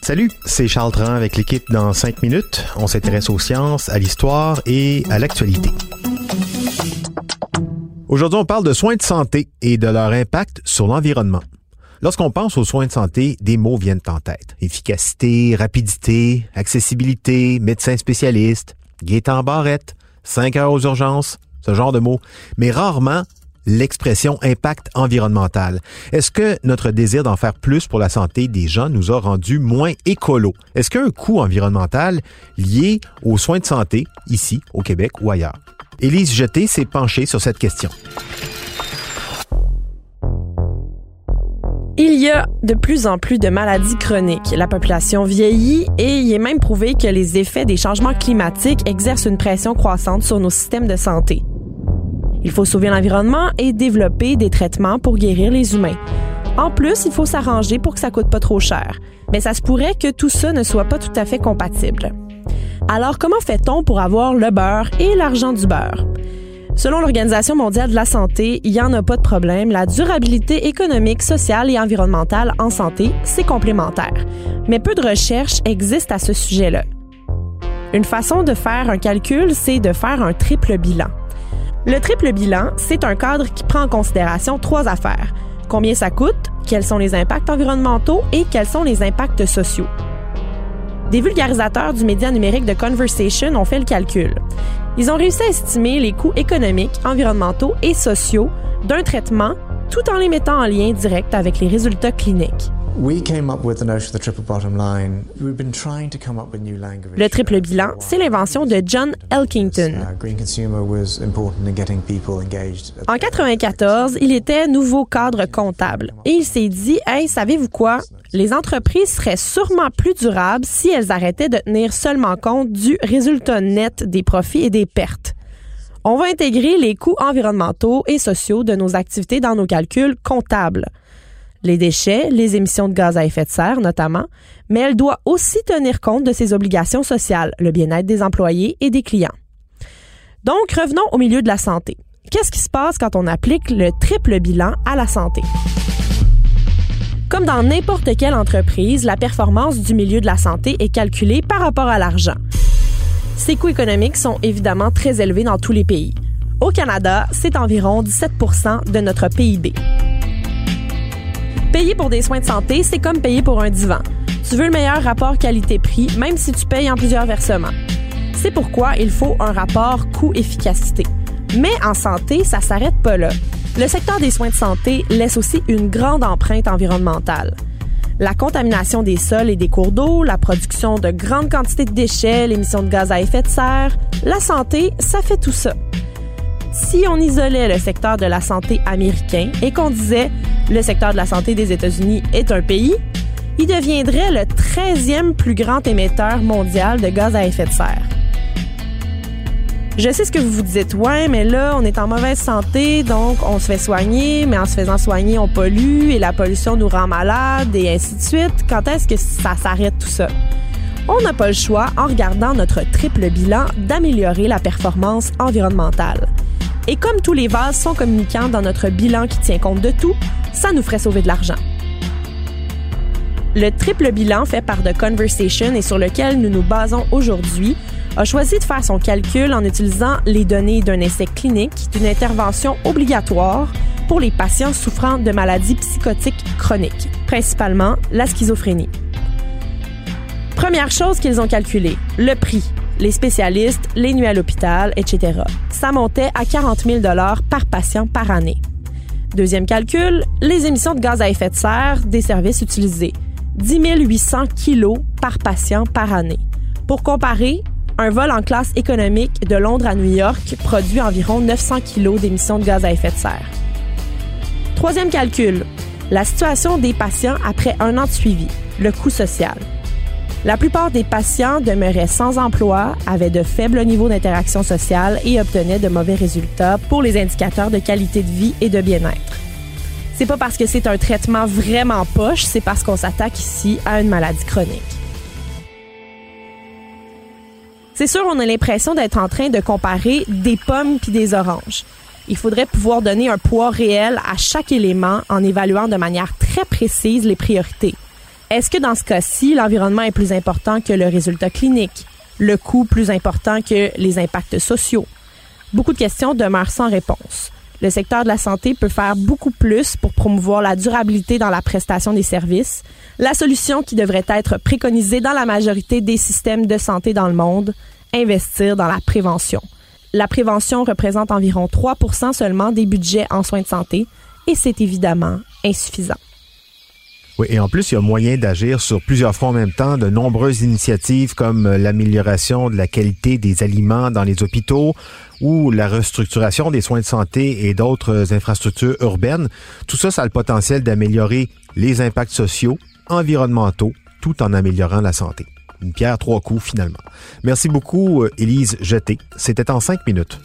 Salut, c'est Charles Tran avec l'équipe dans 5 minutes. On s'intéresse aux sciences, à l'histoire et à l'actualité. Aujourd'hui, on parle de soins de santé et de leur impact sur l'environnement. Lorsqu'on pense aux soins de santé, des mots viennent en tête. Efficacité, rapidité, accessibilité, médecin spécialiste, Gaétan Barrette, 5 heures aux urgences, ce genre de mots. Mais rarement l'expression impact environnemental. Est-ce que notre désir d'en faire plus pour la santé des gens nous a rendu moins écolo? Est-ce qu'il coût environnemental lié aux soins de santé, ici, au Québec ou ailleurs? Élise Jeté s'est penchée sur cette question. Il y a de plus en plus de maladies chroniques. La population vieillit et il est même prouvé que les effets des changements climatiques exercent une pression croissante sur nos systèmes de santé. Il faut sauver l'environnement et développer des traitements pour guérir les humains. En plus, il faut s'arranger pour que ça coûte pas trop cher. Mais ça se pourrait que tout ça ne soit pas tout à fait compatible. Alors, comment fait-on pour avoir le beurre et l'argent du beurre? Selon l'Organisation mondiale de la santé, il n'y en a pas de problème. La durabilité économique, sociale et environnementale en santé, c'est complémentaire. Mais peu de recherches existent à ce sujet-là. Une façon de faire un calcul, c'est de faire un triple bilan. Le triple bilan, c'est un cadre qui prend en considération trois affaires. Combien ça coûte, quels sont les impacts environnementaux et quels sont les impacts sociaux. Des vulgarisateurs du média numérique de Conversation ont fait le calcul. Ils ont réussi à estimer les coûts économiques, environnementaux et sociaux d'un traitement tout en les mettant en lien direct avec les résultats cliniques. Le triple bilan, c'est l'invention de John Elkington. En 1994, il était nouveau cadre comptable. Et il s'est dit Hey, savez-vous quoi? Les entreprises seraient sûrement plus durables si elles arrêtaient de tenir seulement compte du résultat net des profits et des pertes. On va intégrer les coûts environnementaux et sociaux de nos activités dans nos calculs comptables les déchets, les émissions de gaz à effet de serre notamment, mais elle doit aussi tenir compte de ses obligations sociales, le bien-être des employés et des clients. Donc, revenons au milieu de la santé. Qu'est-ce qui se passe quand on applique le triple bilan à la santé? Comme dans n'importe quelle entreprise, la performance du milieu de la santé est calculée par rapport à l'argent. Ces coûts économiques sont évidemment très élevés dans tous les pays. Au Canada, c'est environ 17 de notre PIB. Payer pour des soins de santé, c'est comme payer pour un divan. Tu veux le meilleur rapport qualité-prix, même si tu payes en plusieurs versements. C'est pourquoi il faut un rapport coût-efficacité. Mais en santé, ça s'arrête pas là. Le secteur des soins de santé laisse aussi une grande empreinte environnementale. La contamination des sols et des cours d'eau, la production de grandes quantités de déchets, l'émission de gaz à effet de serre, la santé, ça fait tout ça. Si on isolait le secteur de la santé américain et qu'on disait le secteur de la santé des États-Unis est un pays, il deviendrait le 13e plus grand émetteur mondial de gaz à effet de serre. Je sais ce que vous vous dites, ouais, mais là, on est en mauvaise santé, donc on se fait soigner, mais en se faisant soigner, on pollue et la pollution nous rend malades et ainsi de suite. Quand est-ce que ça s'arrête tout ça? On n'a pas le choix, en regardant notre triple bilan, d'améliorer la performance environnementale. Et comme tous les vases sont communicants dans notre bilan qui tient compte de tout, ça nous ferait sauver de l'argent. Le triple bilan fait par The Conversation et sur lequel nous nous basons aujourd'hui a choisi de faire son calcul en utilisant les données d'un essai clinique d'une intervention obligatoire pour les patients souffrant de maladies psychotiques chroniques, principalement la schizophrénie. Première chose qu'ils ont calculé, le prix, les spécialistes, les nuits à l'hôpital, etc. Ça montait à 40 000 par patient par année. Deuxième calcul, les émissions de gaz à effet de serre des services utilisés. 10 800 kilos par patient par année. Pour comparer, un vol en classe économique de Londres à New York produit environ 900 kilos d'émissions de gaz à effet de serre. Troisième calcul, la situation des patients après un an de suivi, le coût social. La plupart des patients demeuraient sans emploi, avaient de faibles niveaux d'interaction sociale et obtenaient de mauvais résultats pour les indicateurs de qualité de vie et de bien-être. C'est pas parce que c'est un traitement vraiment poche, c'est parce qu'on s'attaque ici à une maladie chronique. C'est sûr, on a l'impression d'être en train de comparer des pommes puis des oranges. Il faudrait pouvoir donner un poids réel à chaque élément en évaluant de manière très précise les priorités. Est-ce que dans ce cas-ci, l'environnement est plus important que le résultat clinique? Le coût plus important que les impacts sociaux? Beaucoup de questions demeurent sans réponse. Le secteur de la santé peut faire beaucoup plus pour promouvoir la durabilité dans la prestation des services. La solution qui devrait être préconisée dans la majorité des systèmes de santé dans le monde, investir dans la prévention. La prévention représente environ 3 seulement des budgets en soins de santé et c'est évidemment insuffisant. Oui, et en plus, il y a moyen d'agir sur plusieurs fronts en même temps. De nombreuses initiatives comme euh, l'amélioration de la qualité des aliments dans les hôpitaux ou la restructuration des soins de santé et d'autres infrastructures urbaines. Tout ça, ça a le potentiel d'améliorer les impacts sociaux, environnementaux, tout en améliorant la santé. Une pierre trois coups finalement. Merci beaucoup, euh, Élise Jeté. C'était en cinq minutes.